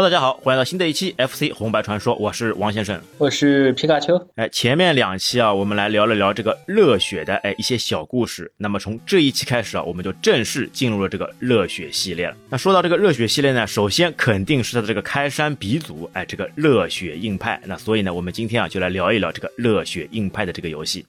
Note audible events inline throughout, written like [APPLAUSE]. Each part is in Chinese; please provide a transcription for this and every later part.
Hello，大家好，欢迎来到新的一期 FC 红白传说，我是王先生，我是皮卡丘。哎，前面两期啊，我们来聊了聊这个热血的哎一些小故事。那么从这一期开始啊，我们就正式进入了这个热血系列了。那说到这个热血系列呢，首先肯定是它的这个开山鼻祖，哎，这个热血硬派。那所以呢，我们今天啊就来聊一聊这个热血硬派的这个游戏。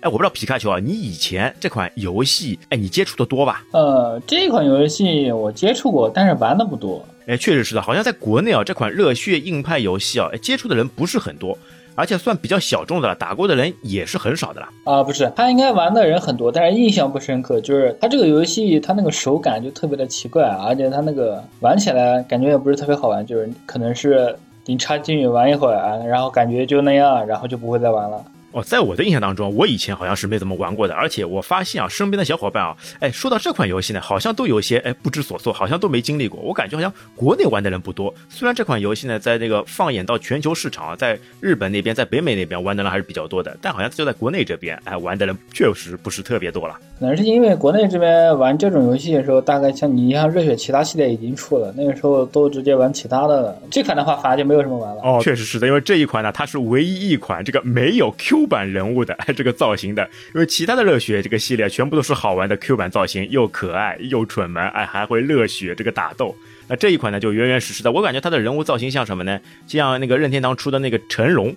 哎，我不知道皮卡丘啊，你以前这款游戏，哎，你接触的多吧？呃，这款游戏我接触过，但是玩的不多。哎，确实是的，好像在国内啊，这款热血硬派游戏啊，接触的人不是很多，而且算比较小众的了，打过的人也是很少的了。啊，不是，他应该玩的人很多，但是印象不深刻。就是他这个游戏，他那个手感就特别的奇怪，而且他那个玩起来感觉也不是特别好玩，就是可能是你插进去玩一会儿，然后感觉就那样，然后就不会再玩了。哦，在我的印象当中，我以前好像是没怎么玩过的，而且我发现啊，身边的小伙伴啊，哎，说到这款游戏呢，好像都有一些哎不知所措，好像都没经历过。我感觉好像国内玩的人不多，虽然这款游戏呢，在那个放眼到全球市场啊，在日本那边，在北美那边玩的人还是比较多的，但好像就在国内这边，哎，玩的人确实不是特别多了。可能是因为国内这边玩这种游戏的时候，大概像你像热血其他系列已经出了，那个时候都直接玩其他的了。这款的话，反而就没有什么玩了。哦，确实是的，因为这一款呢，它是唯一一款这个没有 Q 版人物的。[LAUGHS] 这个造型的，因为其他的热血这个系列全部都是好玩的 Q 版造型，又可爱又蠢萌，哎，还会热血这个打斗。那这一款呢，就原原实实的，我感觉它的人物造型像什么呢？像那个任天堂出的那个成龙，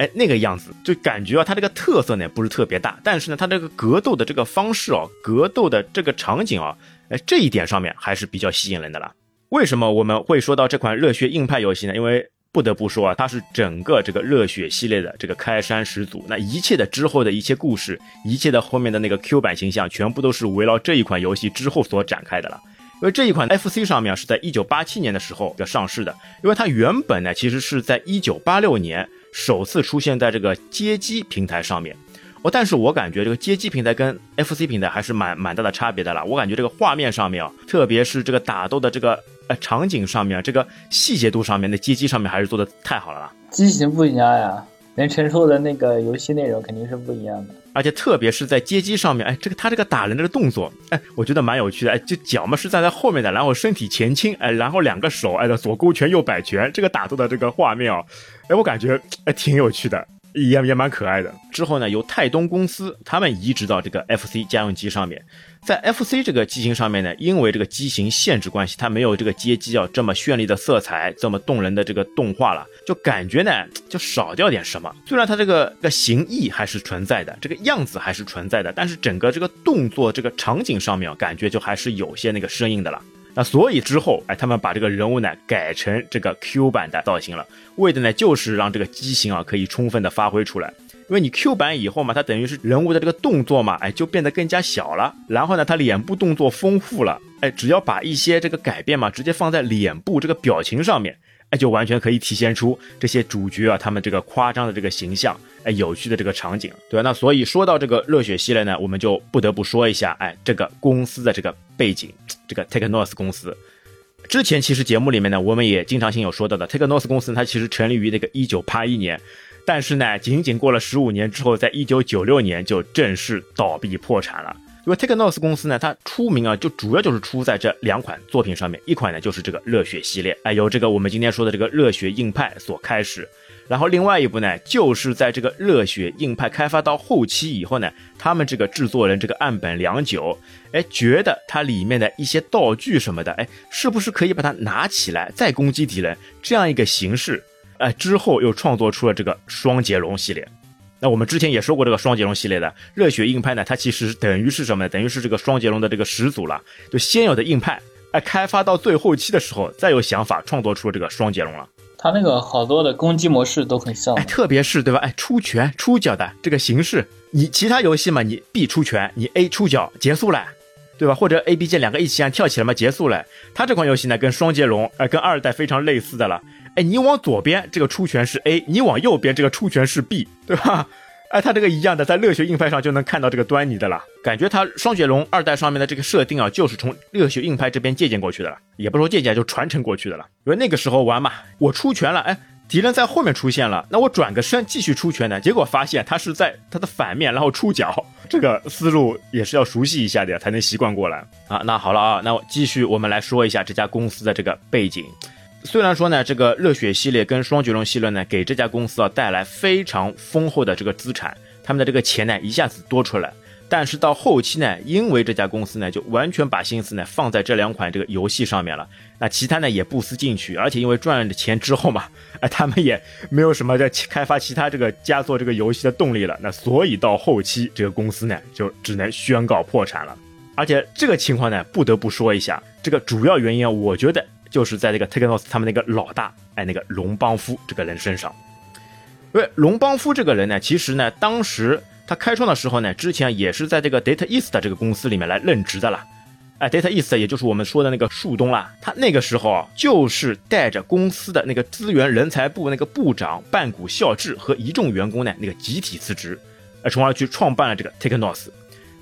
哎，那个样子，就感觉啊，它这个特色呢不是特别大，但是呢，它这个格斗的这个方式哦，格斗的这个场景啊，哎，这一点上面还是比较吸引人的了。为什么我们会说到这款热血硬派游戏呢？因为不得不说啊，它是整个这个热血系列的这个开山始祖。那一切的之后的一切故事，一切的后面的那个 Q 版形象，全部都是围绕这一款游戏之后所展开的了。因为这一款 FC 上面是在一九八七年的时候要上市的，因为它原本呢其实是在一九八六年首次出现在这个街机平台上面。哦，但是我感觉这个街机平台跟 FC 平台还是蛮蛮大的差别的啦。我感觉这个画面上面啊，特别是这个打斗的这个呃场景上面，这个细节度上面，那街机上面还是做的太好了啦。机型不一样呀，能承受的那个游戏内容肯定是不一样的。而且特别是在街机上面，哎，这个他这个打人这个动作，哎，我觉得蛮有趣的。哎，就脚嘛是站在后面的，然后身体前倾，哎，然后两个手哎左勾拳右摆拳，这个打斗的这个画面哦，哎，我感觉哎挺有趣的。也也蛮可爱的。之后呢，由泰东公司他们移植到这个 FC 家用机上面。在 FC 这个机型上面呢，因为这个机型限制关系，它没有这个街机啊这么绚丽的色彩，这么动人的这个动画了，就感觉呢就少掉点什么。虽然它这个个形意还是存在的，这个样子还是存在的，但是整个这个动作这个场景上面，感觉就还是有些那个生硬的了。那所以之后，哎，他们把这个人物呢改成这个 Q 版的造型了，为的呢就是让这个机型啊可以充分的发挥出来。因为你 Q 版以后嘛，它等于是人物的这个动作嘛，哎，就变得更加小了。然后呢，它脸部动作丰富了，哎，只要把一些这个改变嘛，直接放在脸部这个表情上面。哎，就完全可以体现出这些主角啊，他们这个夸张的这个形象，哎，有趣的这个场景，对吧？那所以说到这个热血系列呢，我们就不得不说一下，哎，这个公司的这个背景，这个 Technos 公司，之前其实节目里面呢，我们也经常性有说到的，Technos 公司它其实成立于那个一九八一年，但是呢，仅仅过了十五年之后，在一九九六年就正式倒闭破产了。因为 Technos 公司呢，它出名啊，就主要就是出在这两款作品上面。一款呢就是这个热血系列，哎，由这个我们今天说的这个热血硬派所开始。然后另外一部呢，就是在这个热血硬派开发到后期以后呢，他们这个制作人这个岸本良久，哎，觉得它里面的一些道具什么的，哎，是不是可以把它拿起来再攻击敌人这样一个形式？哎，之后又创作出了这个双截龙系列。那我们之前也说过这个双截龙系列的热血硬派呢，它其实等于是什么呢？等于是这个双截龙的这个始祖了。就先有的硬派，哎，开发到最后期的时候，再有想法创作出这个双截龙了。它那个好多的攻击模式都很像，哎，特别是对吧？哎，出拳出脚的这个形式，你其他游戏嘛，你 B 出拳，你 A 出脚结束了，对吧？或者 A B 键两个一起按跳起来嘛，结束了。它这款游戏呢，跟双截龙，哎，跟二代非常类似的了。哎，你往左边这个出拳是 A，你往右边这个出拳是 B，对吧？[LAUGHS] 哎，它这个一样的，在热血硬派上就能看到这个端倪的了。感觉它双截龙二代上面的这个设定啊，就是从热血硬派这边借鉴过去的了，也不说借鉴，就传承过去的了。因为那个时候玩嘛，我出拳了，哎，敌人在后面出现了，那我转个身继续出拳呢，结果发现他是在他的反面，然后出脚，这个思路也是要熟悉一下的，才能习惯过来啊。那好了啊，那我继续我们来说一下这家公司的这个背景。虽然说呢，这个热血系列跟双截龙系列呢，给这家公司啊带来非常丰厚的这个资产，他们的这个钱呢一下子多出来。但是到后期呢，因为这家公司呢就完全把心思呢放在这两款这个游戏上面了，那其他呢也不思进取，而且因为赚了钱之后嘛，哎，他们也没有什么在开发其他这个加做这个游戏的动力了，那所以到后期这个公司呢就只能宣告破产了。而且这个情况呢，不得不说一下，这个主要原因啊，我觉得就是在这个 Technos 他们那个老大，哎，那个龙邦夫这个人身上。因为龙邦夫这个人呢，其实呢，当时。他开创的时候呢，之前也是在这个 Data East 这个公司里面来任职的啦。哎，Data East 也就是我们说的那个树东啦。他那个时候，就是带着公司的那个资源人才部那个部长半谷孝志和一众员工呢，那个集体辞职，从而去创办了这个 Technos。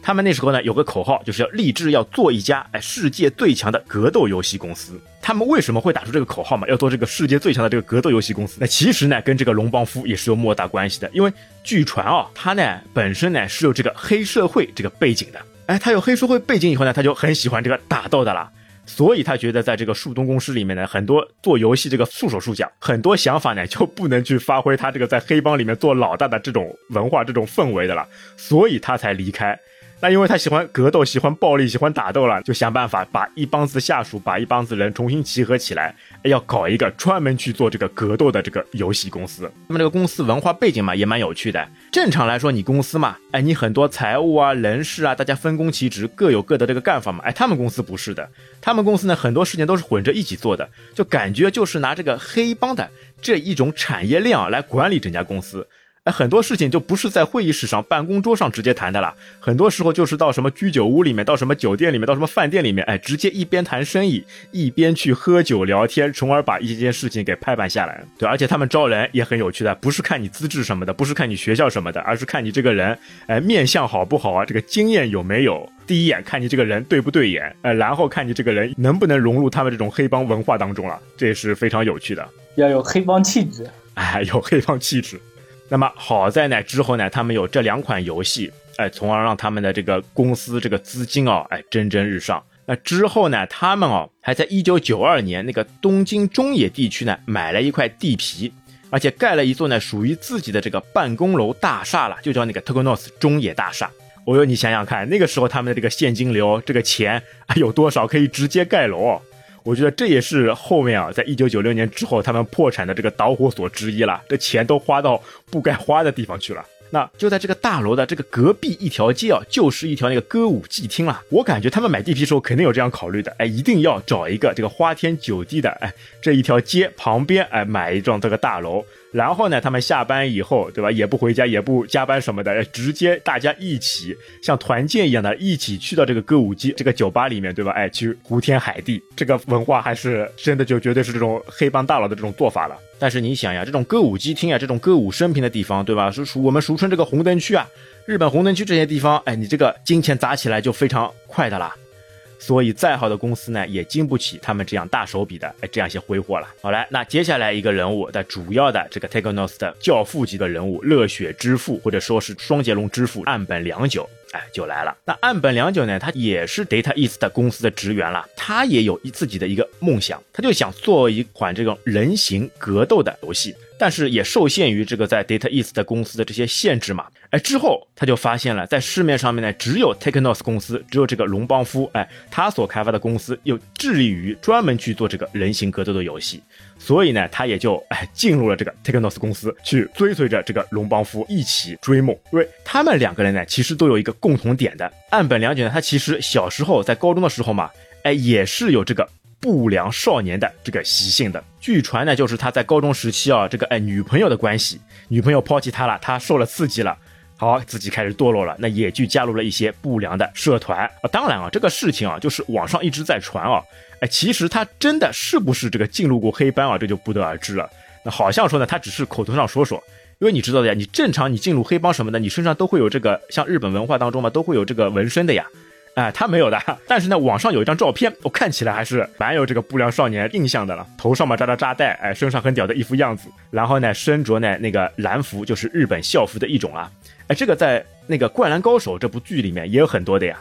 他们那时候呢有个口号，就是要立志要做一家哎世界最强的格斗游戏公司。他们为什么会打出这个口号嘛？要做这个世界最强的这个格斗游戏公司？那其实呢跟这个龙邦夫也是有莫大关系的。因为据传啊，他呢本身呢是有这个黑社会这个背景的。哎，他有黑社会背景以后呢，他就很喜欢这个打斗的啦。所以他觉得在这个树东公司里面呢，很多做游戏这个束手束脚，很多想法呢就不能去发挥他这个在黑帮里面做老大的这种文化这种氛围的了。所以他才离开。那因为他喜欢格斗，喜欢暴力，喜欢打斗了，就想办法把一帮子下属，把一帮子人重新集合起来，要搞一个专门去做这个格斗的这个游戏公司。那么这个公司文化背景嘛，也蛮有趣的。正常来说，你公司嘛，哎，你很多财务啊、人事啊，大家分工其职，各有各的这个干法嘛。哎，他们公司不是的，他们公司呢，很多事情都是混着一起做的，就感觉就是拿这个黑帮的这一种产业链啊来管理整家公司。很多事情就不是在会议室上、办公桌上直接谈的了，很多时候就是到什么居酒屋里面、到什么酒店里面、到什么饭店里面，哎，直接一边谈生意，一边去喝酒聊天，从而把一件事情给拍板下来。对，而且他们招人也很有趣的，不是看你资质什么的，不是看你学校什么的，而是看你这个人，哎，面相好不好啊？这个经验有没有？第一眼看你这个人对不对眼？呃，然后看你这个人能不能融入他们这种黑帮文化当中了，这也是非常有趣的。要有黑帮气质，哎，有黑帮气质。那么好在呢，之后呢，他们有这两款游戏，哎，从而让他们的这个公司这个资金哦，哎，蒸蒸日上。那之后呢，他们哦，还在一九九二年那个东京中野地区呢，买了一块地皮，而且盖了一座呢属于自己的这个办公楼大厦了，就叫那个 Tokonos 中野大厦。哦哟，你想想看，那个时候他们的这个现金流，这个钱啊有多少，可以直接盖楼。我觉得这也是后面啊，在一九九六年之后他们破产的这个导火索之一了。这钱都花到不该花的地方去了。那就在这个大楼的这个隔壁一条街啊，就是一条那个歌舞伎厅了。我感觉他们买地皮时候肯定有这样考虑的，哎，一定要找一个这个花天酒地的，哎，这一条街旁边，哎，买一幢这个大楼。然后呢，他们下班以后，对吧？也不回家，也不加班什么的，直接大家一起像团建一样的，一起去到这个歌舞伎这个酒吧里面，对吧？哎，去胡天海地，这个文化还是真的就绝对是这种黑帮大佬的这种做法了。但是你想呀，这种歌舞伎厅啊，这种歌舞升平的地方，对吧？是属我们俗称这个红灯区啊，日本红灯区这些地方，哎，你这个金钱砸起来就非常快的啦。所以，再好的公司呢，也经不起他们这样大手笔的哎这样一些挥霍了。好来，那接下来一个人物的主要的这个 Technos 的教父级的人物，热血之父或者说是双截龙之父岸本良久，哎就来了。那岸本良久呢，他也是 Data East 公司的职员了，他也有一自己的一个梦想，他就想做一款这种人形格斗的游戏。但是也受限于这个在 Data East 公司的这些限制嘛，哎，之后他就发现了，在市面上面呢，只有 Technos 公司，只有这个龙邦夫，哎，他所开发的公司又致力于专门去做这个人形格斗的游戏，所以呢，他也就哎进入了这个 Technos 公司，去追随着这个龙邦夫一起追梦。因为他们两个人呢，其实都有一个共同点的，岸本良久呢，他其实小时候在高中的时候嘛，哎，也是有这个。不良少年的这个习性的，据传呢，就是他在高中时期啊，这个哎女朋友的关系，女朋友抛弃他了，他受了刺激了，好自己开始堕落了，那也去加入了一些不良的社团啊。当然啊，这个事情啊，就是网上一直在传啊，哎，其实他真的是不是这个进入过黑帮啊，这就不得而知了。那好像说呢，他只是口头上说说，因为你知道的呀，你正常你进入黑帮什么的，你身上都会有这个，像日本文化当中嘛，都会有这个纹身的呀。哎，他没有的，但是呢，网上有一张照片，我看起来还是蛮有这个不良少年印象的了。头上嘛扎着扎带，哎，身上很屌的一副样子，然后呢，身着呢那个蓝服，就是日本校服的一种啊。哎，这个在那个《灌篮高手》这部剧里面也有很多的呀。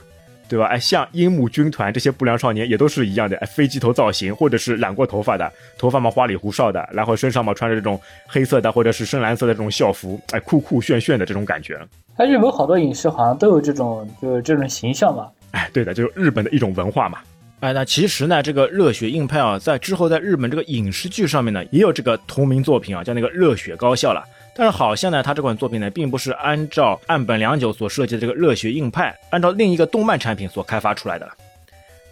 对吧？哎，像樱木军团这些不良少年也都是一样的，哎，飞机头造型，或者是染过头发的，头发嘛花里胡哨的，然后身上嘛穿着这种黑色的或者是深蓝色的这种校服，哎，酷酷炫炫的这种感觉。哎，日本好多影视好像都有这种，就是这种形象嘛。哎，对的，就是日本的一种文化嘛。哎，那其实呢，这个热血硬派啊，在之后在日本这个影视剧上面呢，也有这个同名作品啊，叫那个热血高校了。但是好像呢，他这款作品呢，并不是按照岸本良久所设计的这个热血硬派，按照另一个动漫产品所开发出来的，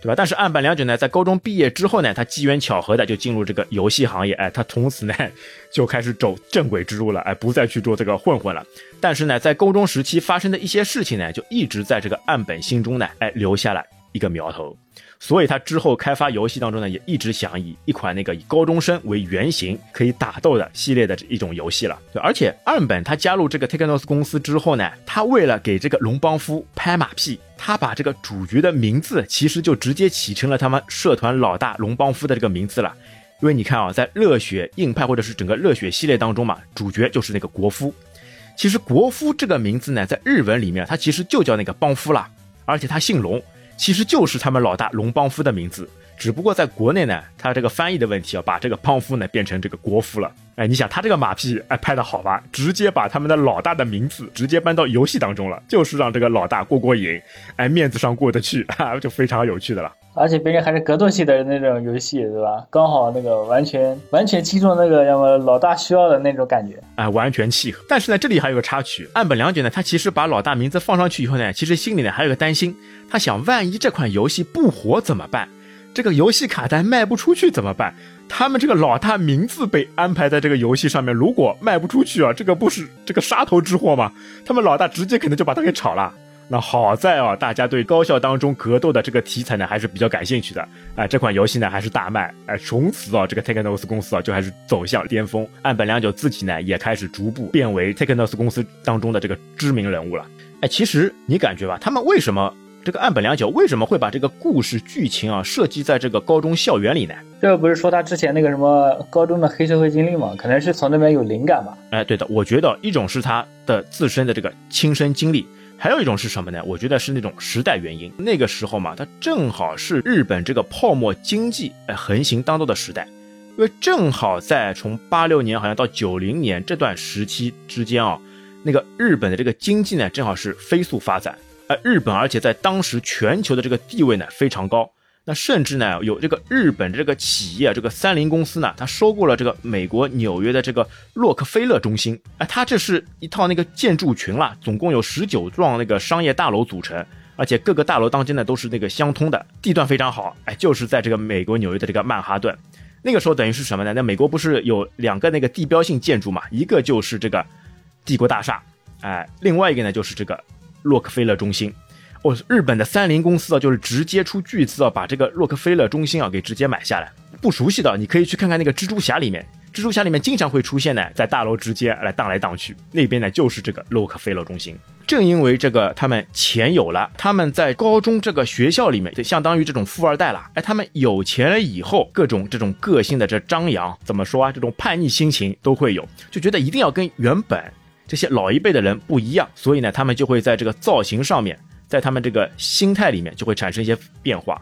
对吧？但是岸本良久呢，在高中毕业之后呢，他机缘巧合的就进入这个游戏行业，哎，他从此呢 [LAUGHS] 就开始走正轨之路了，哎，不再去做这个混混了。但是呢，在高中时期发生的一些事情呢，就一直在这个岸本心中呢，哎，留下了一个苗头。所以他之后开发游戏当中呢，也一直想以一款那个以高中生为原型可以打斗的系列的这一种游戏了。对，而且岸本他加入这个 Technos 公司之后呢，他为了给这个龙邦夫拍马屁，他把这个主角的名字其实就直接起成了他们社团老大龙邦夫的这个名字了。因为你看啊，在热血硬派或者是整个热血系列当中嘛，主角就是那个国夫。其实国夫这个名字呢，在日文里面他其实就叫那个邦夫了，而且他姓龙。其实就是他们老大龙邦夫的名字，只不过在国内呢，他这个翻译的问题啊，把这个邦夫呢变成这个国夫了。哎，你想他这个马屁哎拍的好吧？直接把他们的老大的名字直接搬到游戏当中了，就是让这个老大过过瘾，哎，面子上过得去，就非常有趣的了。而且毕竟还是格斗系的那种游戏，对吧？刚好那个完全完全击中那个要么老大需要的那种感觉，哎，完全契合。但是呢，这里还有个插曲，岸本良久呢，他其实把老大名字放上去以后呢，其实心里呢还有个担心，他想万一这款游戏不火怎么办？这个游戏卡带卖不出去怎么办？他们这个老大名字被安排在这个游戏上面，如果卖不出去啊，这个不是这个杀头之祸吗？他们老大直接可能就把他给炒了。那好在啊，大家对高校当中格斗的这个题材呢，还是比较感兴趣的。哎，这款游戏呢还是大卖。哎，从此啊，这个 Technos 公司啊就还是走向巅峰。岸本良久自己呢也开始逐步变为 Technos 公司当中的这个知名人物了。哎，其实你感觉吧，他们为什么这个岸本良久为什么会把这个故事剧情啊设计在这个高中校园里呢？这个不是说他之前那个什么高中的黑社会经历吗？可能是从那边有灵感吧。哎，对的，我觉得一种是他的自身的这个亲身经历。还有一种是什么呢？我觉得是那种时代原因。那个时候嘛，它正好是日本这个泡沫经济哎横行当道的时代，因为正好在从八六年好像到九零年这段时期之间啊，那个日本的这个经济呢正好是飞速发展，哎，日本而且在当时全球的这个地位呢非常高。那甚至呢，有这个日本这个企业，这个三菱公司呢，它收购了这个美国纽约的这个洛克菲勒中心。哎，它这是一套那个建筑群了，总共有十九幢那个商业大楼组成，而且各个大楼当间呢都是那个相通的，地段非常好。哎，就是在这个美国纽约的这个曼哈顿。那个时候等于是什么呢？那美国不是有两个那个地标性建筑嘛？一个就是这个帝国大厦，哎，另外一个呢就是这个洛克菲勒中心。哦，日本的三菱公司啊，就是直接出巨资啊，把这个洛克菲勒中心啊给直接买下来。不熟悉的，你可以去看看那个蜘蛛侠里面，蜘蛛侠里面经常会出现呢，在大楼直接来荡来荡去，那边呢就是这个洛克菲勒中心。正因为这个，他们钱有了，他们在高中这个学校里面就相当于这种富二代了。哎，他们有钱了以后，各种这种个性的这张扬，怎么说啊？这种叛逆心情都会有，就觉得一定要跟原本这些老一辈的人不一样，所以呢，他们就会在这个造型上面。在他们这个心态里面就会产生一些变化，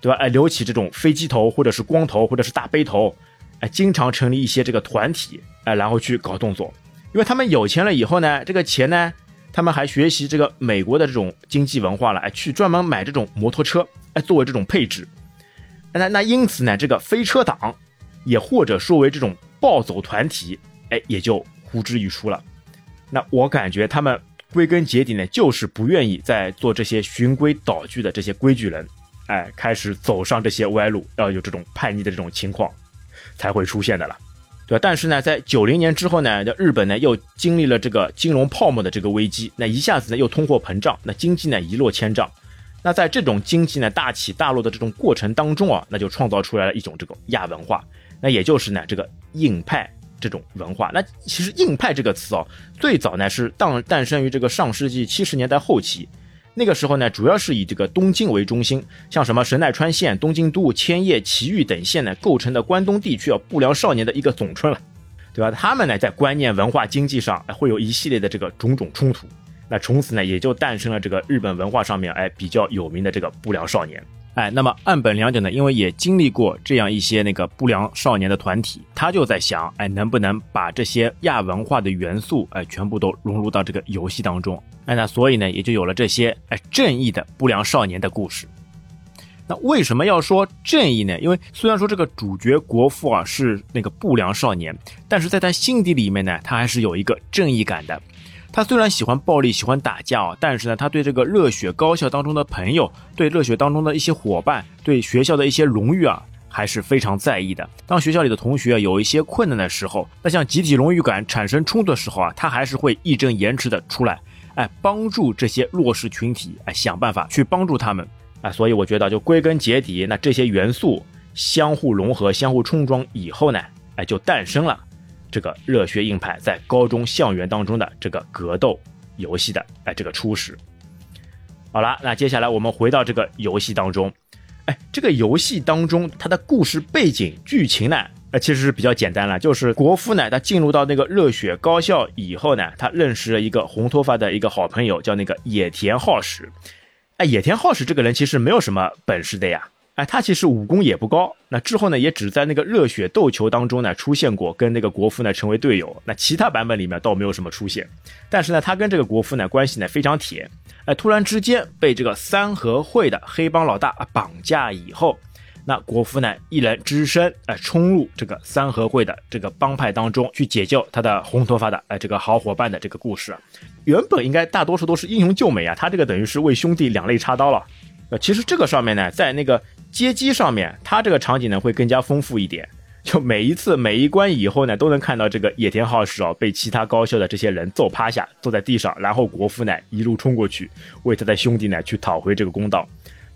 对吧？哎，留起这种飞机头，或者是光头，或者是大背头，哎，经常成立一些这个团体，哎，然后去搞动作。因为他们有钱了以后呢，这个钱呢，他们还学习这个美国的这种经济文化了，哎，去专门买这种摩托车，哎，作为这种配置。那那因此呢，这个飞车党，也或者说为这种暴走团体，哎，也就呼之欲出了。那我感觉他们。归根结底呢，就是不愿意再做这些循规蹈矩的这些规矩人，哎，开始走上这些歪路，要有这种叛逆的这种情况，才会出现的了，对吧？但是呢，在九零年之后呢，日本呢又经历了这个金融泡沫的这个危机，那一下子呢又通货膨胀，那经济呢一落千丈，那在这种经济呢大起大落的这种过程当中啊，那就创造出来了一种这种亚文化，那也就是呢这个硬派。这种文化，那其实“硬派”这个词哦，最早呢是诞诞生于这个上世纪七十年代后期，那个时候呢，主要是以这个东京为中心，像什么神奈川县、东京都、千叶、埼玉等县呢，构成的关东地区啊不良少年的一个总称了，对吧？他们呢在观念、文化、经济上会有一系列的这个种种冲突，那从此呢，也就诞生了这个日本文化上面哎比较有名的这个不良少年。哎，那么岸本良久呢，因为也经历过这样一些那个不良少年的团体，他就在想，哎，能不能把这些亚文化的元素，哎，全部都融入到这个游戏当中？哎，那所以呢，也就有了这些哎正义的不良少年的故事。那为什么要说正义呢？因为虽然说这个主角国父啊是那个不良少年，但是在他心底里面呢，他还是有一个正义感的。他虽然喜欢暴力、喜欢打架啊，但是呢，他对这个热血高校当中的朋友、对热血当中的一些伙伴、对学校的一些荣誉啊，还是非常在意的。当学校里的同学有一些困难的时候，那像集体荣誉感产生冲突的时候啊，他还是会义正言辞的出来，哎，帮助这些弱势群体，哎，想办法去帮助他们。啊，所以我觉得，就归根结底，那这些元素相互融合、相互冲撞以后呢，哎，就诞生了这个热血硬派在高中校园当中的这个格斗游戏的哎这个初始。好了，那接下来我们回到这个游戏当中，哎，这个游戏当中它的故事背景剧情呢，呃，其实是比较简单了，就是国夫呢，他进入到那个热血高校以后呢，他认识了一个红头发的一个好朋友，叫那个野田浩史。哎，野田浩史这个人其实没有什么本事的呀。哎，他其实武功也不高。那之后呢，也只在那个热血斗球当中呢出现过，跟那个国夫呢成为队友。那其他版本里面倒没有什么出现。但是呢，他跟这个国夫呢关系呢非常铁。哎，突然之间被这个三合会的黑帮老大绑架以后。那国夫呢，一人只身哎冲入这个三合会的这个帮派当中去解救他的红头发的哎这个好伙伴的这个故事，原本应该大多数都是英雄救美啊，他这个等于是为兄弟两肋插刀了。呃，其实这个上面呢，在那个街机上面，它这个场景呢会更加丰富一点，就每一次每一关以后呢，都能看到这个野田浩史啊被其他高校的这些人揍趴下，坐在地上，然后国夫呢一路冲过去，为他的兄弟呢去讨回这个公道。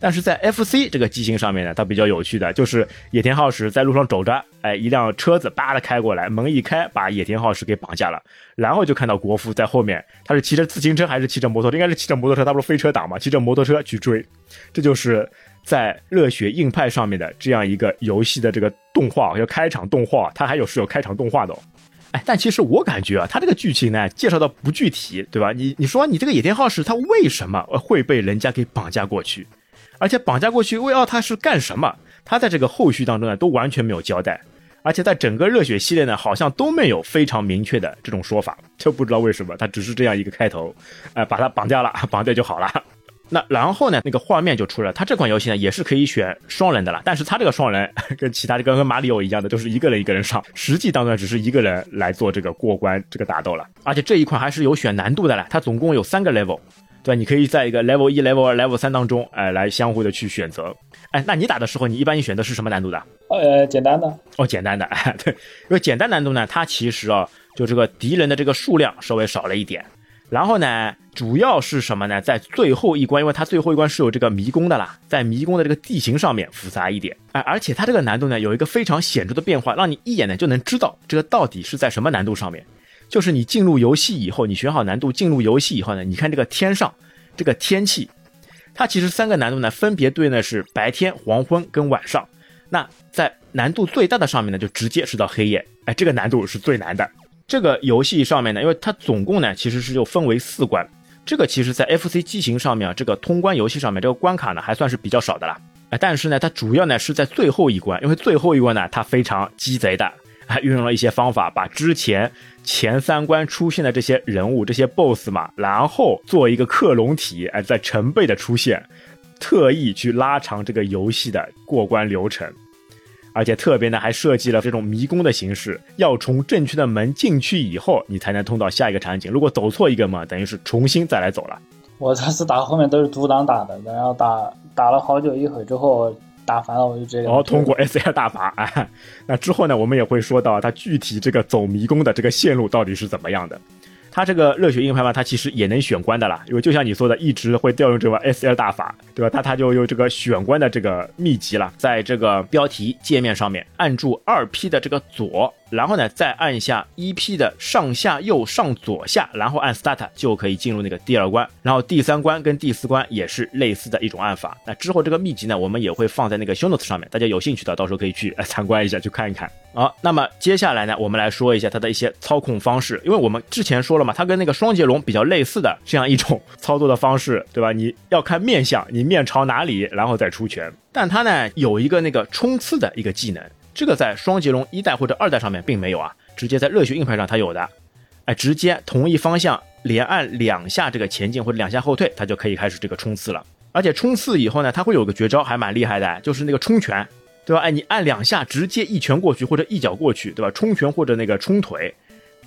但是在 FC 这个机型上面呢，它比较有趣的就是野田浩史在路上走着，哎，一辆车子叭的开过来，门一开，把野田浩史给绑架了，然后就看到国夫在后面，他是骑着自行车还是骑着摩托车？应该是骑着摩托车，他不是飞车党嘛，骑着摩托车去追，这就是在热血硬派上面的这样一个游戏的这个动画，要开场动画，它还有是有开场动画的哦，哎，但其实我感觉啊，它这个剧情呢介绍的不具体，对吧？你你说你这个野田浩史他为什么会被人家给绑架过去？而且绑架过去，为奥他是干什么？他在这个后续当中呢，都完全没有交代。而且在整个热血系列呢，好像都没有非常明确的这种说法，就不知道为什么他只是这样一个开头，哎，把他绑掉了，[LAUGHS] 绑掉就好了。那然后呢，那个画面就出来了。他这款游戏呢，也是可以选双人的了，但是它这个双人 [LAUGHS] 跟其他这个跟马里奥一样的，都是一个人一个人上，[LAUGHS] 实际当中只是一个人来做这个过关这个打斗了。而且这一款还是有选难度的了，它总共有三个 level。对，你可以在一个 level 一、level 二、level 三当中，哎，来相互的去选择。哎，那你打的时候，你一般你选的是什么难度的？呃，简单的。哦，简单的。[LAUGHS] 对，因为简单难度呢，它其实啊，就这个敌人的这个数量稍微少了一点。然后呢，主要是什么呢？在最后一关，因为它最后一关是有这个迷宫的啦，在迷宫的这个地形上面复杂一点。哎，而且它这个难度呢，有一个非常显著的变化，让你一眼呢就能知道这个到底是在什么难度上面。就是你进入游戏以后，你选好难度进入游戏以后呢，你看这个天上这个天气，它其实三个难度呢分别对应的是白天、黄昏跟晚上。那在难度最大的上面呢，就直接是到黑夜。哎，这个难度是最难的。这个游戏上面呢，因为它总共呢其实是就分为四关。这个其实在 FC 机型上面啊，这个通关游戏上面这个关卡呢还算是比较少的啦。哎，但是呢，它主要呢是在最后一关，因为最后一关呢它非常鸡贼的。还运用了一些方法，把之前前三关出现的这些人物、这些 BOSS 嘛，然后做一个克隆体，哎，在成倍的出现，特意去拉长这个游戏的过关流程，而且特别呢，还设计了这种迷宫的形式，要从正确的门进去以后，你才能通到下一个场景。如果走错一个门，等于是重新再来走了。我这次打后面都是独挡打的，然后打打了好久一会儿之后。打烦了我就直接。然后通过 S L 大法，哎，[LAUGHS] 那之后呢，我们也会说到它具体这个走迷宫的这个线路到底是怎么样的。他这个热血硬派嘛，他其实也能选关的啦，因为就像你说的，一直会调用这个 S L 大法，对吧？他他就有这个选关的这个秘籍了，在这个标题界面上面按住二 P 的这个左，然后呢再按下 EP 的上下右上左下，然后按 Start 就可以进入那个第二关。然后第三关跟第四关也是类似的一种按法。那之后这个秘籍呢，我们也会放在那个 Show Notes 上面，大家有兴趣的到时候可以去参观一下，去看一看。好，那么接下来呢，我们来说一下它的一些操控方式，因为我们之前说了嘛，它跟那个双截龙比较类似的这样一种操作的方式，对吧？你要看面相，你面朝哪里，然后再出拳。但它呢有一个那个冲刺的一个技能，这个在双截龙一代或者二代上面并没有啊，直接在热血硬派上它有的，哎，直接同一方向连按两下这个前进或者两下后退，它就可以开始这个冲刺了。而且冲刺以后呢，它会有个绝招，还蛮厉害的，就是那个冲拳。对吧？哎，你按两下，直接一拳过去或者一脚过去，对吧？冲拳或者那个冲腿，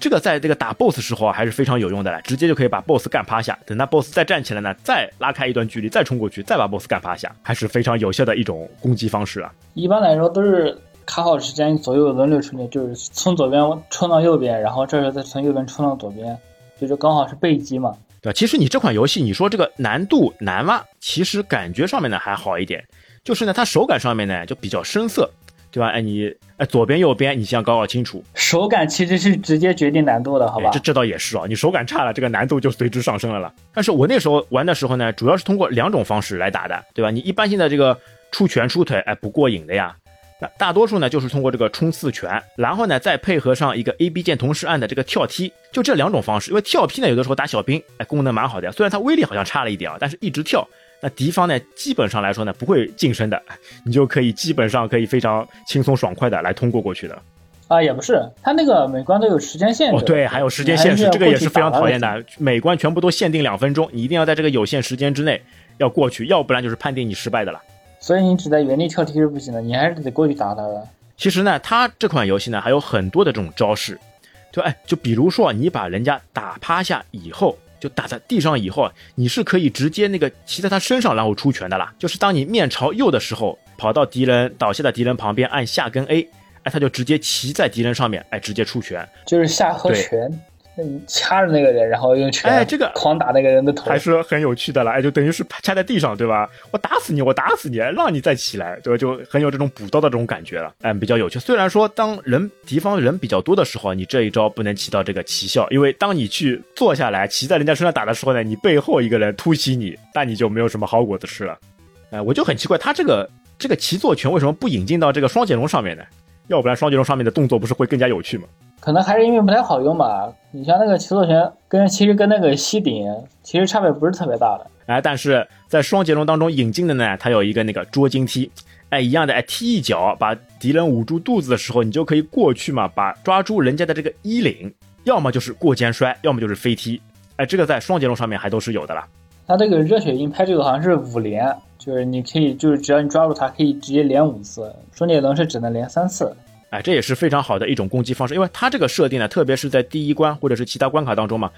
这个在这个打 BOSS 时候啊，还是非常有用的了，直接就可以把 BOSS 干趴下。等他 BOSS 再站起来呢，再拉开一段距离，再冲过去，再把 BOSS 干趴下，还是非常有效的一种攻击方式啊。一般来说都是卡好时间，左右轮流冲击，就是从左边冲到右边，然后这时候再从右边冲到左边，就是刚好是背击嘛。对吧？其实你这款游戏，你说这个难度难吗？其实感觉上面呢还好一点。就是呢，它手感上面呢就比较生涩，对吧？哎，你哎左边右边，你先搞搞清楚。手感其实是直接决定难度的，好吧？这这倒也是啊，你手感差了，这个难度就随之上升了了。但是我那时候玩的时候呢，主要是通过两种方式来打的，对吧？你一般性的这个出拳出腿，哎，不过瘾的呀。那大多数呢就是通过这个冲刺拳，然后呢再配合上一个 A B 键同时按的这个跳踢，就这两种方式。因为跳劈呢，有的时候打小兵，哎，功能蛮好的呀。虽然它威力好像差了一点啊，但是一直跳。那敌方呢，基本上来说呢，不会近身的，你就可以基本上可以非常轻松爽快的来通过过去的。啊，也不是，它那个每关都有时间限制。哦，对，还有时间限制，这个也是非常讨厌的。每关全部都限定两分钟，你一定要在这个有限时间之内要过去，要不然就是判定你失败的了。所以你只在原地跳踢是不行的，你还是得过去打他的。其实呢，它这款游戏呢还有很多的这种招式，就哎，就比如说你把人家打趴下以后。就打在地上以后，你是可以直接那个骑在他身上，然后出拳的啦。就是当你面朝右的时候，跑到敌人倒下的敌人旁边，按下跟 A，哎，他就直接骑在敌人上面，哎，直接出拳，就是下颌拳。掐着那个人，然后用拳哎，这个狂打那个人的头，还是很有趣的了。哎，就等于是掐在地上，对吧？我打死你，我打死你，让你再起来，对吧？就很有这种补刀的这种感觉了。哎，比较有趣。虽然说当人敌方人比较多的时候，你这一招不能起到这个奇效，因为当你去坐下来骑在人家身上打的时候呢，你背后一个人突袭你，那你就没有什么好果子吃了。哎，我就很奇怪，他这个这个骑坐拳为什么不引进到这个双截龙上面呢？要不然双截龙上面的动作不是会更加有趣吗？可能还是因为不太好用吧。你像那个骑坐拳，跟其实跟那个吸顶其实差别不是特别大的。哎，但是在双截龙当中引进的呢，它有一个那个捉金踢，哎，一样的，哎，踢一脚把敌人捂住肚子的时候，你就可以过去嘛，把抓住人家的这个衣领，要么就是过肩摔，要么就是飞踢。哎，这个在双截龙上面还都是有的啦。它这个热血鹰拍这个好像是五连，就是你可以就是只要你抓住它，可以直接连五次。双截龙是只能连三次。哎，这也是非常好的一种攻击方式，因为它这个设定呢，特别是在第一关或者是其他关卡当中嘛，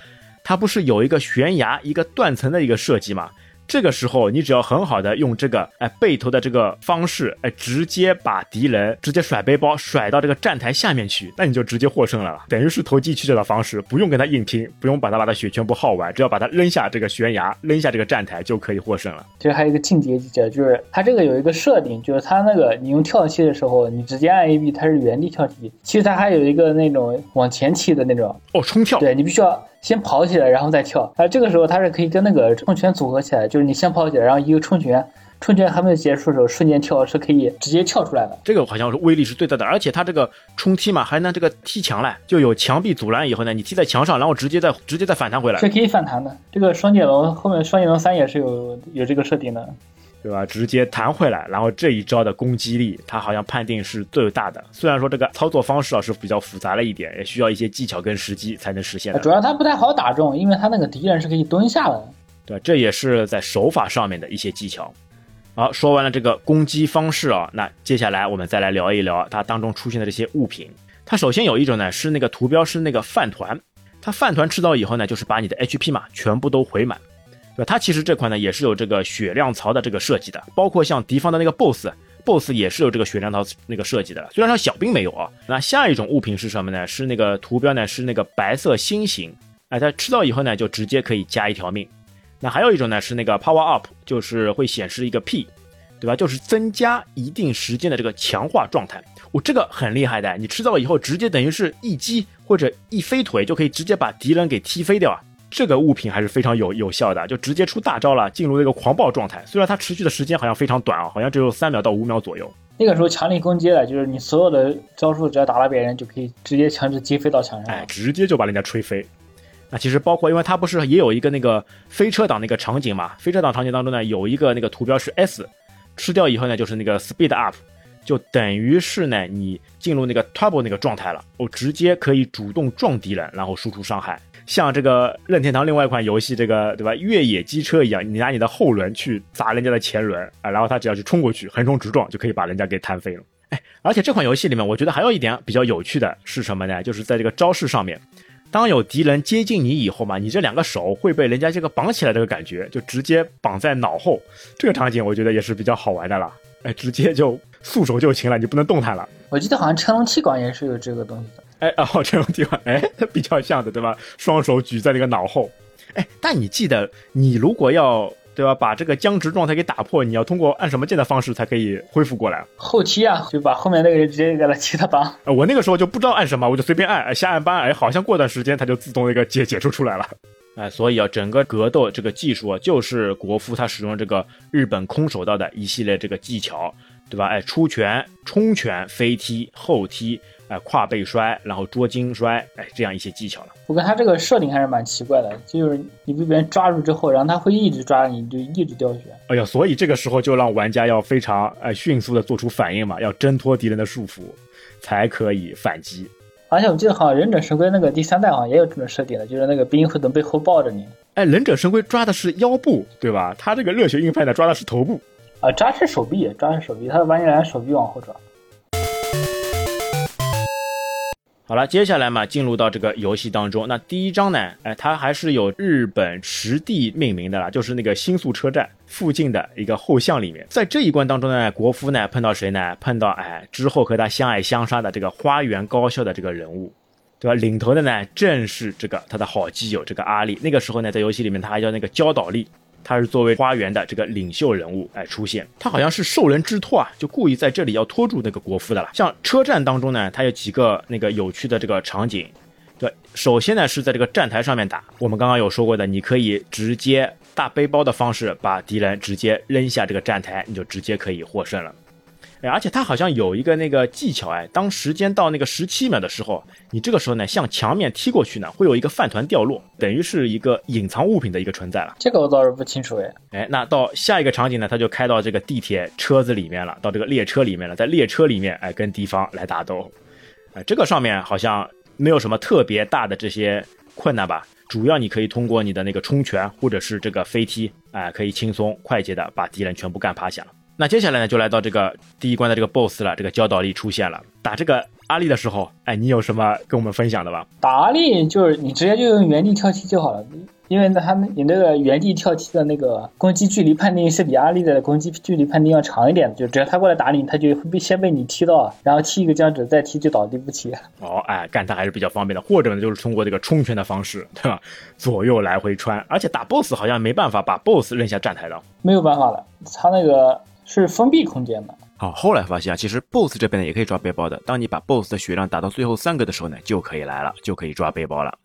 它不是有一个悬崖、一个断层的一个设计嘛？这个时候，你只要很好的用这个哎背投的这个方式，哎直接把敌人直接甩背包甩到这个站台下面去，那你就直接获胜了，等于是投机取巧的方式，不用跟他硬拼，不用把他把他血全部耗完，只要把他扔下这个悬崖，扔下这个站台就可以获胜了。其实还有一个进阶技巧，就是它这个有一个设定，就是它那个你用跳踢的时候，你直接按 A B，它是原地跳踢，其实它还有一个那种往前踢的那种哦，冲跳，对你必须要。先跑起来，然后再跳。啊，这个时候它是可以跟那个冲拳组合起来，就是你先跑起来，然后一个冲拳，冲拳还没有结束的时候，瞬间跳是可以直接跳出来的。这个好像是威力是最大的，而且它这个冲踢嘛，还能这个踢墙来，就有墙壁阻拦以后呢，你踢在墙上，然后直接再直接再反弹回来，是可以反弹的。这个双剑龙后面双剑龙三也是有有这个设定的。对吧？直接弹回来，然后这一招的攻击力，他好像判定是最大的。虽然说这个操作方式啊是比较复杂了一点，也需要一些技巧跟时机才能实现。主要他不太好打中，因为他那个敌人是可以蹲下的。对，这也是在手法上面的一些技巧。好，说完了这个攻击方式啊，那接下来我们再来聊一聊它当中出现的这些物品。它首先有一种呢是那个图标是那个饭团，它饭团吃到以后呢，就是把你的 HP 嘛全部都回满。对吧，它其实这款呢也是有这个血量槽的这个设计的，包括像敌方的那个 BOSS，BOSS 也是有这个血量槽那个设计的。虽然说小兵没有啊。那下一种物品是什么呢？是那个图标呢是那个白色心形，哎，它吃到以后呢就直接可以加一条命。那还有一种呢是那个 Power Up，就是会显示一个 P，对吧？就是增加一定时间的这个强化状态。我这个很厉害的，你吃到以后直接等于是一击或者一飞腿就可以直接把敌人给踢飞掉啊！这个物品还是非常有有效的，就直接出大招了，进入那个狂暴状态。虽然它持续的时间好像非常短啊，好像只有三秒到五秒左右。那个时候强力攻击了，就是你所有的招数只要打了别人，就可以直接强制击飞到墙上，哎，直接就把人家吹飞。那其实包括，因为它不是也有一个那个飞车党那个场景嘛？飞车党场景当中呢，有一个那个图标是 S，吃掉以后呢，就是那个 Speed Up，就等于是呢，你进入那个 Turbo 那个状态了，哦直接可以主动撞敌人，然后输出伤害。像这个任天堂另外一款游戏，这个对吧？越野机车一样，你拿你的后轮去砸人家的前轮啊，然后他只要去冲过去，横冲直撞就可以把人家给弹飞了。哎，而且这款游戏里面，我觉得还有一点比较有趣的是什么呢？就是在这个招式上面。当有敌人接近你以后嘛，你这两个手会被人家这个绑起来，这个感觉就直接绑在脑后，这个场景我觉得也是比较好玩的了。哎，直接就束手就擒了，你不能动弹了。我记得好像成龙气管也是有这个东西的。哎，哦，[LAUGHS] 这种地方，哎，比较像的，对吧？双手举在那个脑后。哎，但你记得，你如果要。对吧？把这个僵直状态给打破，你要通过按什么键的方式才可以恢复过来？后踢啊，就把后面那个人直接给他踢他裆。我那个时候就不知道按什么，我就随便按，下按扳，哎，好像过段时间他就自动那个解解除出来了。[LAUGHS] 哎，所以啊，整个格斗这个技术啊，就是国服他使用这个日本空手道的一系列这个技巧，对吧？哎，出拳、冲拳、飞踢、后踢。哎，跨背摔，然后捉襟摔，哎，这样一些技巧了。我跟他这个设定还是蛮奇怪的，就是你被别人抓住之后，然后他会一直抓你，就一直掉血。哎呀，所以这个时候就让玩家要非常呃迅速的做出反应嘛，要挣脱敌人的束缚，才可以反击。而且我记得好像忍者神龟那个第三代好像也有这种设定的，就是那个兵会从背后抱着你。哎，忍者神龟抓的是腰部，对吧？他这个热血硬派呢抓的是头部。啊，抓是手臂，抓是手臂，他把你俩手臂往后抓。好了，接下来嘛，进入到这个游戏当中。那第一章呢，哎，它还是有日本实地命名的啦，就是那个新宿车站附近的一个后巷里面。在这一关当中呢，国夫呢碰到谁呢？碰到哎之后和他相爱相杀的这个花园高校的这个人物，对吧？领头的呢正是这个他的好基友这个阿力。那个时候呢，在游戏里面他还叫那个焦岛丽。他是作为花园的这个领袖人物来出现，他好像是受人之托啊，就故意在这里要拖住那个国夫的了。像车站当中呢，他有几个那个有趣的这个场景，对，首先呢是在这个站台上面打，我们刚刚有说过的，你可以直接大背包的方式把敌人直接扔下这个站台，你就直接可以获胜了。哎，而且它好像有一个那个技巧，哎，当时间到那个十七秒的时候，你这个时候呢向墙面踢过去呢，会有一个饭团掉落，等于是一个隐藏物品的一个存在了。这个我倒是不清楚，哎，哎，那到下一个场景呢，他就开到这个地铁车子里面了，到这个列车里面了，在列车里面，哎，跟敌方来打斗，哎，这个上面好像没有什么特别大的这些困难吧，主要你可以通过你的那个冲拳或者是这个飞踢，哎，可以轻松快捷的把敌人全部干趴下。那接下来呢，就来到这个第一关的这个 BOSS 了。这个教导力出现了，打这个阿力的时候，哎，你有什么跟我们分享的吧？打阿力就是你直接就用原地跳踢就好了，因为他们你那个原地跳踢的那个攻击距离判定是比阿力的攻击距离判定要长一点的，就只要他过来打你，他就会被先被你踢到，然后踢一个僵直，再踢就倒地不起。哦，哎，干他还是比较方便的，或者呢就是通过这个冲拳的方式，对吧？左右来回穿，而且打 BOSS 好像没办法把 BOSS 扔下站台的，没有办法了，他那个。是封闭空间的。好，后来发现啊，其实 BOSS 这边呢也可以抓背包的。当你把 BOSS 的血量打到最后三个的时候呢，就可以来了，就可以抓背包了。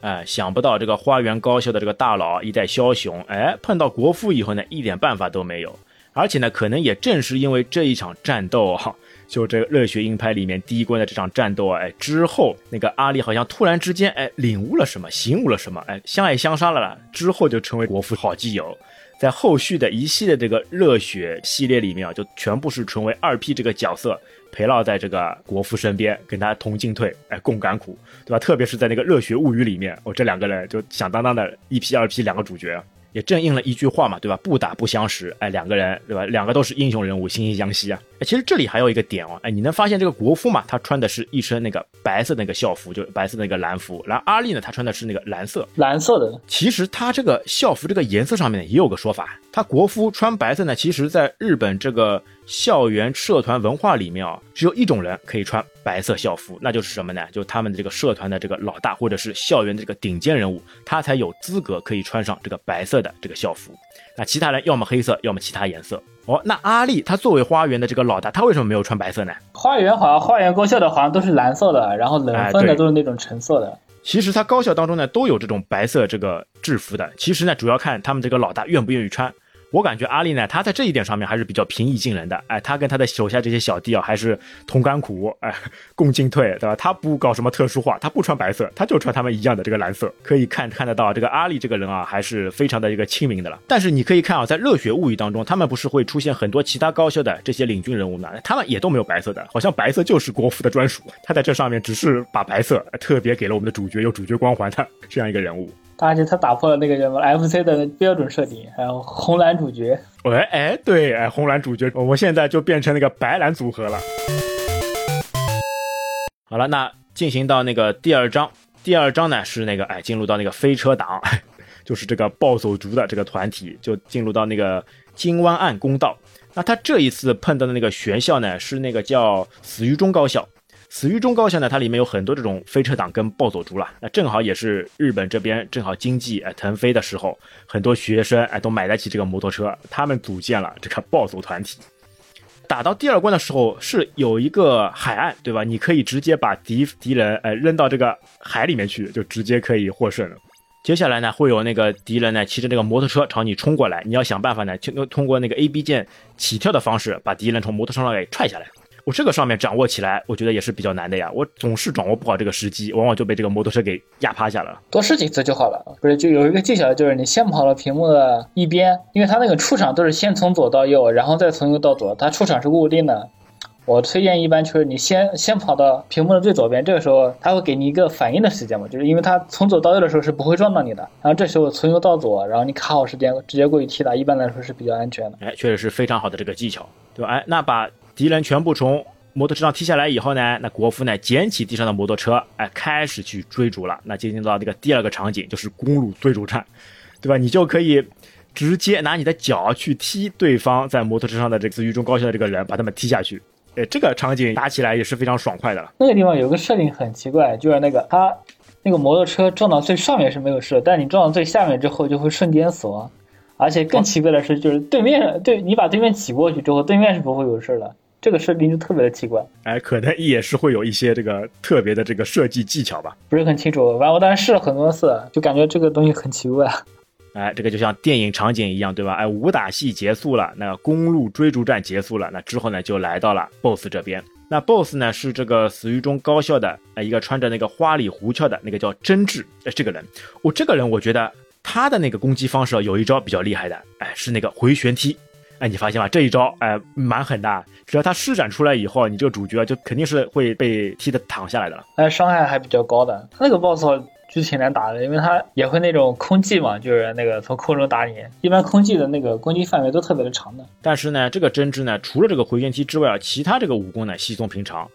哎，想不到这个花园高校的这个大佬一代枭雄，哎，碰到国父以后呢，一点办法都没有。而且呢，可能也正是因为这一场战斗啊，就这个热血硬派里面第一关的这场战斗，哎，之后那个阿力好像突然之间，哎，领悟了什么，醒悟了什么，哎，相爱相杀了啦，之后就成为国夫好基友。在后续的一系列这个热血系列里面啊，就全部是成为二 P 这个角色陪绕在这个国父身边，跟他同进退，哎，共甘苦，对吧？特别是在那个热血物语里面，哦，这两个人就响当当的一 P 二 P 两个主角。也正应了一句话嘛，对吧？不打不相识，哎，两个人，对吧？两个都是英雄人物，惺惺相惜啊。哎，其实这里还有一个点哦，哎，你能发现这个国夫嘛，他穿的是一身那个白色那个校服，就白色那个蓝服。然后阿丽呢，他穿的是那个蓝色，蓝色的。其实他这个校服这个颜色上面也有个说法，他国夫穿白色呢，其实在日本这个校园社团文化里面啊，只有一种人可以穿白色校服，那就是什么呢？就他们的这个社团的这个老大，或者是校园的这个顶尖人物，他才有资格可以穿上这个白色的这个校服。那其他人要么黑色，要么其他颜色。哦，那阿丽她作为花园的这个老大，她为什么没有穿白色呢？花园好像花园高校的好像都是蓝色的，然后冷分的都是那种橙色的。其实他高校当中呢都有这种白色这个制服的，其实呢主要看他们这个老大愿不愿意穿。我感觉阿丽呢，他在这一点上面还是比较平易近人的，哎，他跟他的手下这些小弟啊，还是同甘苦，哎，共进退，对吧？他不搞什么特殊化，他不穿白色，他就穿他们一样的这个蓝色，可以看看得到这个阿丽这个人啊，还是非常的一个亲民的了。但是你可以看啊，在《热血物语》当中，他们不是会出现很多其他高校的这些领军人物呢？他们也都没有白色的，好像白色就是国服的专属。他在这上面只是把白色特别给了我们的主角有主角光环的这样一个人物。而且他打破了那个什么 FC 的标准设定，还有红蓝主角。哎哎，对，哎，红蓝主角，我们现在就变成那个白蓝组合了。好了，那进行到那个第二章，第二章呢是那个哎，进入到那个飞车党，[LAUGHS] 就是这个暴走族的这个团体，就进入到那个金湾岸公道。那他这一次碰到的那个学校呢，是那个叫死于中高校。死于中高校呢，它里面有很多这种飞车党跟暴走族了。那正好也是日本这边正好经济哎腾飞的时候，很多学生哎都买得起这个摩托车，他们组建了这个暴走团体。打到第二关的时候，是有一个海岸，对吧？你可以直接把敌敌人哎扔到这个海里面去，就直接可以获胜了。接下来呢，会有那个敌人呢骑着那个摩托车朝你冲过来，你要想办法呢，通通过那个 A B 键起跳的方式，把敌人从摩托车上给踹下来。我这个上面掌握起来，我觉得也是比较难的呀。我总是掌握不好这个时机，往往就被这个摩托车给压趴下了。多试几次就好了。不是，就有一个技巧，就是你先跑到屏幕的一边，因为它那个出场都是先从左到右，然后再从右到左，它出场是固定的。我推荐一般就是你先先跑到屏幕的最左边，这个时候它会给你一个反应的时间嘛，就是因为它从左到右的时候是不会撞到你的，然后这时候从右到左，然后你卡好时间直接过去踢它，一般来说是比较安全的。哎，确实是非常好的这个技巧，对吧？哎，那把敌人全部从摩托车上踢下来以后呢，那国夫呢捡起地上的摩托车，哎，开始去追逐了。那进行到这个第二个场景，就是公路追逐战，对吧？你就可以直接拿你的脚去踢对方在摩托车上的这个于中高校的这个人，把他们踢下去。哎，这个场景打起来也是非常爽快的。那个地方有个设定很奇怪，就是那个他那个摩托车撞到最上面是没有事，但你撞到最下面之后就会瞬间死亡。而且更奇怪的是，就是对面对你把对面挤过去之后，对面是不会有事的。这个设定就特别的奇怪，哎，可能也是会有一些这个特别的这个设计技巧吧。不是很清楚。反正我当时试了很多次，就感觉这个东西很奇怪。[LAUGHS] 哎，这个就像电影场景一样，对吧？哎，武打戏结束了，那公路追逐战结束了，那之后呢，就来到了 BOSS 这边。那 BOSS 呢是这个死于中高校的，呃，一个穿着那个花里胡哨的那个叫真挚，呃，这个人，我这个人我觉得他的那个攻击方式有一招比较厉害的，哎，是那个回旋踢。哎，你发现吗？这一招哎蛮狠的，只要他施展出来以后，你这个主角就肯定是会被踢的躺下来的了。哎伤害还比较高的。他那个 BOSS 就挺难打的，因为他也会那种空技嘛，就是那个从空中打你。一般空技的那个攻击范围都特别的长的。但是呢，这个真治呢，除了这个回旋踢之外啊，其他这个武功呢稀松平常，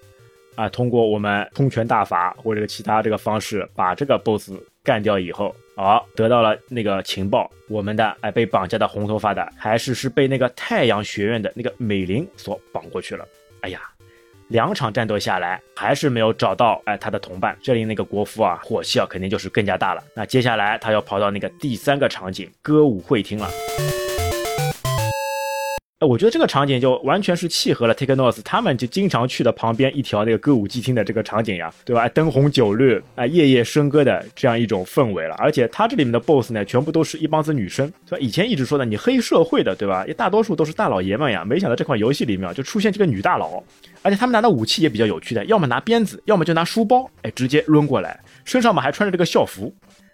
啊，通过我们冲拳大法或者其他这个方式把这个 BOSS 干掉以后，好，得到了那个情报，我们的哎被绑架的红头发的还是是被那个太阳学院的那个美玲所绑过去了。哎呀，两场战斗下来还是没有找到哎他的同伴，这里那个国服啊火气啊肯定就是更加大了。那接下来他要跑到那个第三个场景歌舞会厅了。我觉得这个场景就完全是契合了 Take Notes 他们就经常去的旁边一条那个歌舞伎厅的这个场景呀，对吧？灯红酒绿，啊，夜夜笙歌的这样一种氛围了。而且它这里面的 BOSS 呢，全部都是一帮子女生，对吧？以前一直说的你黑社会的，对吧？也大多数都是大老爷们呀，没想到这款游戏里面就出现这个女大佬，而且他们拿的武器也比较有趣的，要么拿鞭子，要么就拿书包，哎，直接抡过来，身上嘛还穿着这个校服。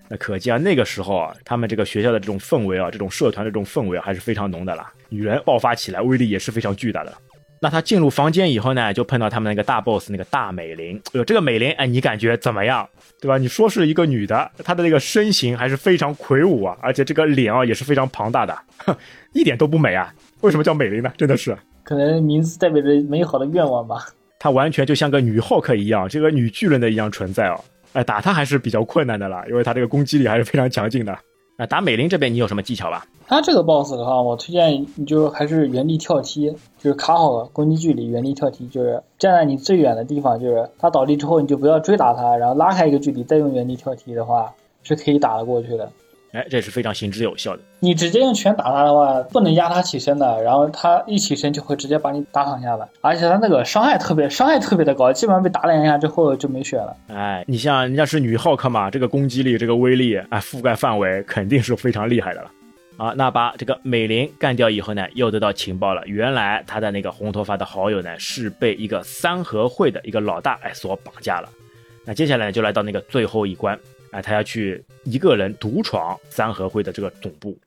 那可见啊，那个时候啊，他们这个学校的这种氛围啊，这种社团的这种氛围啊，还是非常浓的啦。女人爆发起来，威力也是非常巨大的。那他进入房间以后呢，就碰到他们那个大 boss 那个大美玲。哎呦，这个美玲，哎，你感觉怎么样？对吧？你说是一个女的，她的那个身形还是非常魁梧啊，而且这个脸啊也是非常庞大的，哼，[LAUGHS] 一点都不美啊。为什么叫美玲呢？真的是，可能名字代表着美好的愿望吧。她完全就像个女浩克一样，这个女巨人的一样存在哦。哎，打他还是比较困难的啦，因为他这个攻击力还是非常强劲的。啊打美玲这边你有什么技巧吧？他这个 boss 的话，我推荐你就还是原地跳踢，就是卡好攻击距离，原地跳踢，就是站在你最远的地方，就是他倒地之后，你就不要追打他，然后拉开一个距离，再用原地跳踢的话，是可以打得过去的。哎，这是非常行之有效的。你直接用拳打他的话，不能压他起身的，然后他一起身就会直接把你打躺下了，而且他那个伤害特别，伤害特别的高，基本上被打两下之后就没血了。哎，你像人家是女浩克嘛，这个攻击力、这个威力，哎，覆盖范围肯定是非常厉害的了。啊，那把这个美玲干掉以后呢，又得到情报了，原来他的那个红头发的好友呢，是被一个三合会的一个老大哎所绑架了。那接下来就来到那个最后一关。哎，他要去一个人独闯三合会的这个总部。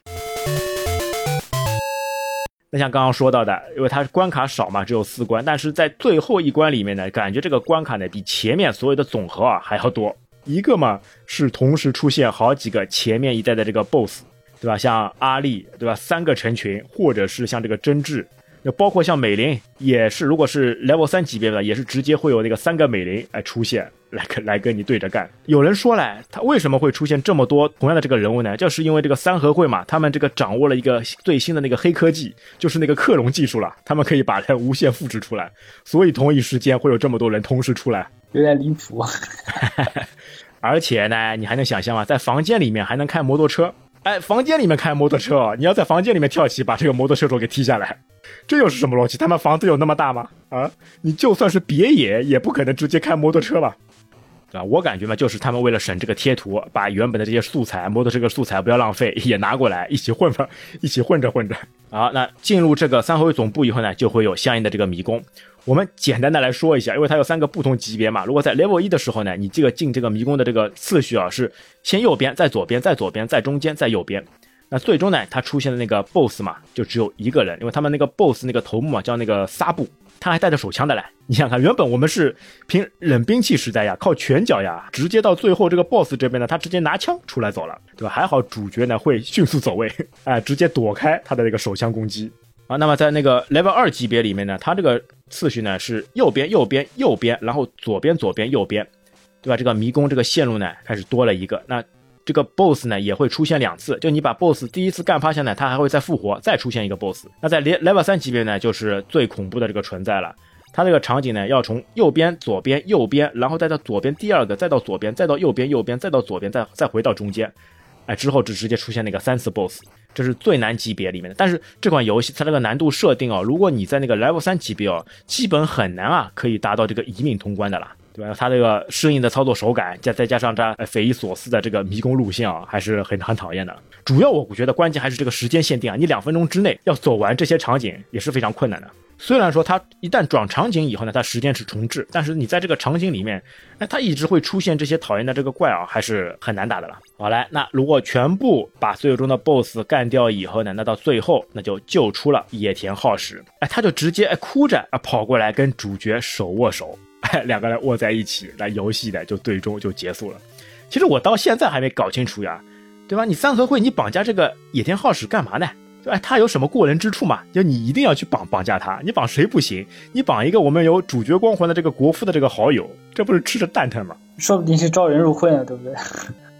那像刚刚说到的，因为它关卡少嘛，只有四关，但是在最后一关里面呢，感觉这个关卡呢比前面所有的总和啊还要多。一个嘛是同时出现好几个前面一代的这个 BOSS，对吧？像阿丽，对吧？三个成群，或者是像这个真治。那包括像美玲也是，如果是 level 三级别的，也是直接会有那个三个美玲来出现来跟来跟你对着干。有人说嘞，他为什么会出现这么多同样的这个人物呢？就是因为这个三合会嘛，他们这个掌握了一个最新的那个黑科技，就是那个克隆技术了，他们可以把它无限复制出来，所以同一时间会有这么多人同时出来，有点离谱。[LAUGHS] 而且呢，你还能想象吗？在房间里面还能开摩托车。哎，房间里面开摩托车，你要在房间里面跳起，把这个摩托车手给踢下来，这又是什么逻辑？他们房子有那么大吗？啊，你就算是别野，也不可能直接开摩托车吧？对吧？我感觉嘛，就是他们为了省这个贴图，把原本的这些素材，摩托这个素材不要浪费，[LAUGHS] 也拿过来一起混吧，一起混着混着。好，那进入这个三合会总部以后呢，就会有相应的这个迷宫。我们简单的来说一下，因为它有三个不同级别嘛。如果在 level 一的时候呢，你这个进这个迷宫的这个次序啊，是先右边，再左边，再左边，再中间，再右边。那最终呢，它出现的那个 boss 嘛，就只有一个人，因为他们那个 boss 那个头目啊，叫那个撒布，他还带着手枪的嘞。你想看，原本我们是凭冷兵器时代呀，靠拳脚呀，直接到最后这个 boss 这边呢，他直接拿枪出来走了，对吧？还好主角呢会迅速走位，[LAUGHS] 哎，直接躲开他的那个手枪攻击。啊，那么在那个 level 二级别里面呢，它这个次序呢是右边、右边、右边，然后左边、左边、右边，对吧？这个迷宫这个线路呢开始多了一个。那这个 boss 呢也会出现两次，就你把 boss 第一次干趴下呢，它还会再复活，再出现一个 boss。那在 level 三级别呢，就是最恐怖的这个存在了。它这个场景呢要从右边、左边、右边，然后再到左边第二个，再到左边，再到右边、右边，再到左边，再再回到中间。哎，之后就直接出现那个三次 BOSS，这是最难级别里面的。但是这款游戏它这个难度设定哦，如果你在那个 Level 三级别哦，基本很难啊，可以达到这个一命通关的啦，对吧？它这个适应的操作手感，加再加上它匪夷所思的这个迷宫路线啊，还是很很讨厌的。主要我觉得关键还是这个时间限定啊，你两分钟之内要走完这些场景也是非常困难的。虽然说它一旦转场景以后呢，它时间是重置，但是你在这个场景里面，哎，它一直会出现这些讨厌的这个怪啊，还是很难打的了。好来，那如果全部把最终的 BOSS 干掉以后呢，那到最后那就救出了野田浩史，哎，他就直接哎哭着啊跑过来跟主角手握手，两个人握在一起，那游戏的就最终就结束了。其实我到现在还没搞清楚呀，对吧？你三合会你绑架这个野田浩史干嘛呢？哎，他有什么过人之处嘛？就你一定要去绑绑架他，你绑谁不行？你绑一个我们有主角光环的这个国夫的这个好友，这不是吃着蛋疼吗？说不定是招人入会呢，对不对？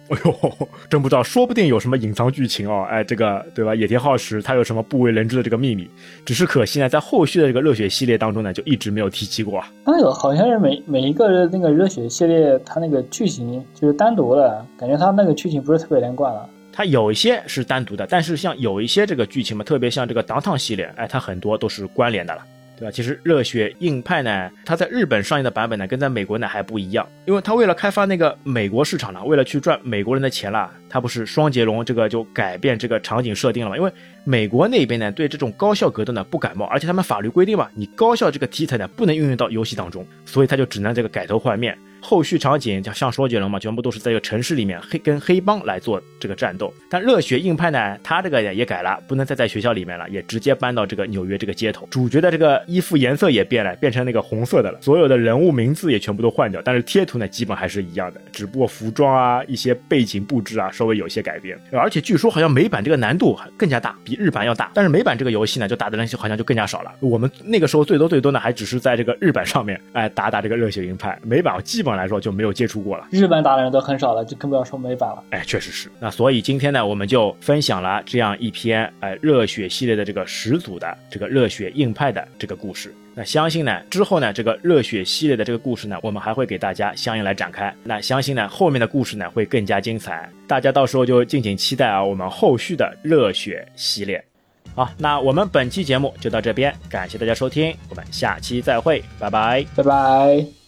[LAUGHS] 哎呦，真不知道，说不定有什么隐藏剧情哦。哎，这个对吧？野田浩史他有什么不为人知的这个秘密？只是可惜呢，在后续的这个热血系列当中呢，就一直没有提及过。那个好像是每每一个那个热血系列，它那个剧情就是单独的，感觉它那个剧情不是特别连贯了。它有一些是单独的，但是像有一些这个剧情嘛，特别像这个《当 n》系列，哎，它很多都是关联的了，对吧？其实《热血硬派》呢，它在日本上映的版本呢，跟在美国呢还不一样，因为它为了开发那个美国市场呢，为了去赚美国人的钱啦，它不是双截龙这个就改变这个场景设定了嘛？因为美国那边呢对这种高效格斗呢不感冒，而且他们法律规定嘛，你高效这个题材呢不能运用到游戏当中，所以他就只能这个改头换面。后续场景像像双截龙嘛，全部都是在这个城市里面黑跟黑帮来做这个战斗。但热血硬派呢，他这个也改了，不能再在学校里面了，也直接搬到这个纽约这个街头。主角的这个衣服颜色也变了，变成那个红色的了。所有的人物名字也全部都换掉，但是贴图呢基本还是一样的，只不过服装啊、一些背景布置啊稍微有些改变。而且据说好像美版这个难度更加大，比日版要大。但是美版这个游戏呢，就打的人好像就更加少了。我们那个时候最多最多呢，还只是在这个日版上面哎打打这个热血硬派。美版基本版来说就没有接触过了。日本打的人都很少了，就更不要说美版了。哎，确实是。那所以今天呢，我们就分享了这样一篇哎热血系列的这个始祖的这个热血硬派的这个故事。那相信呢，之后呢，这个热血系列的这个故事呢，我们还会给大家相应来展开。那相信呢，后面的故事呢会更加精彩，大家到时候就敬请期待啊，我们后续的热血系列。好，那我们本期节目就到这边，感谢大家收听，我们下期再会，拜拜，拜拜。